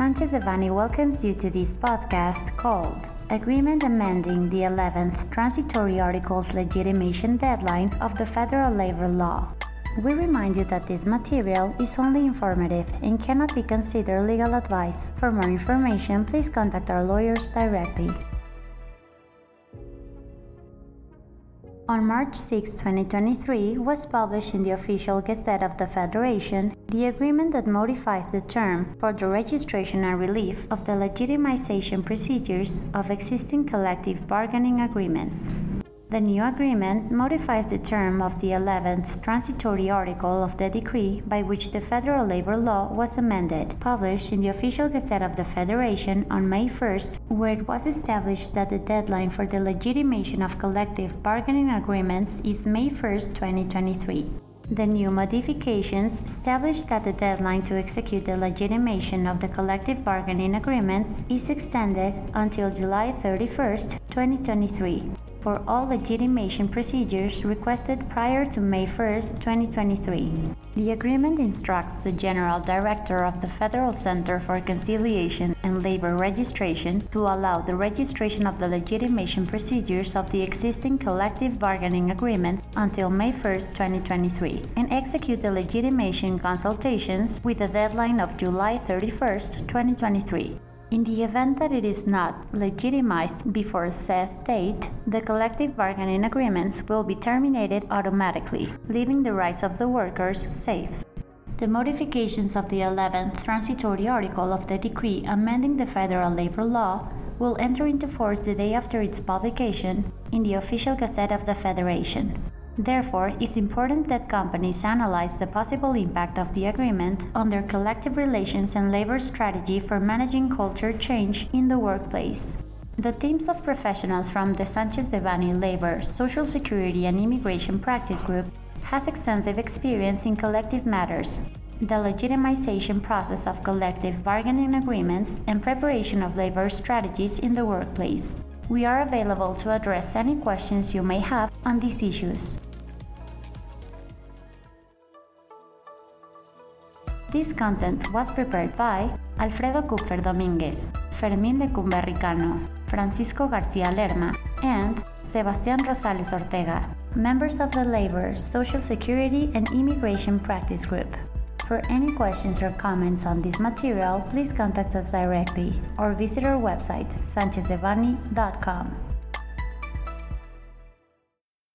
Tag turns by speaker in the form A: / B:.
A: Sanchez Devanny welcomes you to this podcast called Agreement Amending the 11th Transitory Articles Legitimation Deadline of the Federal Labor Law. We remind you that this material is only informative and cannot be considered legal advice. For more information, please contact our lawyers directly. On March 6, 2023, was published in the official Gazette of the Federation the agreement that modifies the term for the registration and relief of the legitimization procedures of existing collective bargaining agreements. The new agreement modifies the term of the 11th transitory article of the decree by which the federal labor law was amended, published in the official Gazette of the Federation on May 1st, where it was established that the deadline for the legitimation of collective bargaining agreements is May 1st, 2023. The new modifications establish that the deadline to execute the legitimation of the collective bargaining agreements is extended until July 31, 2023 for all legitimation procedures requested prior to May 1, 2023. The agreement instructs the General Director of the Federal Center for Conciliation and Labor Registration to allow the registration of the legitimation procedures of the existing collective bargaining agreements until May 1, 2023, and execute the legitimation consultations with a deadline of July 31, 2023. In the event that it is not legitimized before said date, the collective bargaining agreements will be terminated automatically, leaving the rights of the workers safe. The modifications of the 11th transitory article of the decree amending the federal labor law will enter into force the day after its publication in the official Gazette of the Federation. Therefore, it's important that companies analyze the possible impact of the agreement on their collective relations and labor strategy for managing culture change in the workplace. The teams of professionals from the Sanchez Devanny Labor, Social Security, and Immigration Practice Group has extensive experience in collective matters, the legitimization process of collective bargaining agreements, and preparation of labor strategies in the workplace. We are available to address any questions you may have on these issues. This content was prepared by Alfredo Kupfer Dominguez, Fermín Lecumberri Cano, Francisco García Lerma, and Sebastián Rosales Ortega, members of the Labor, Social Security, and Immigration Practice Group. For any questions or comments on this material, please contact us directly or visit our website, sanchezdevanny.com.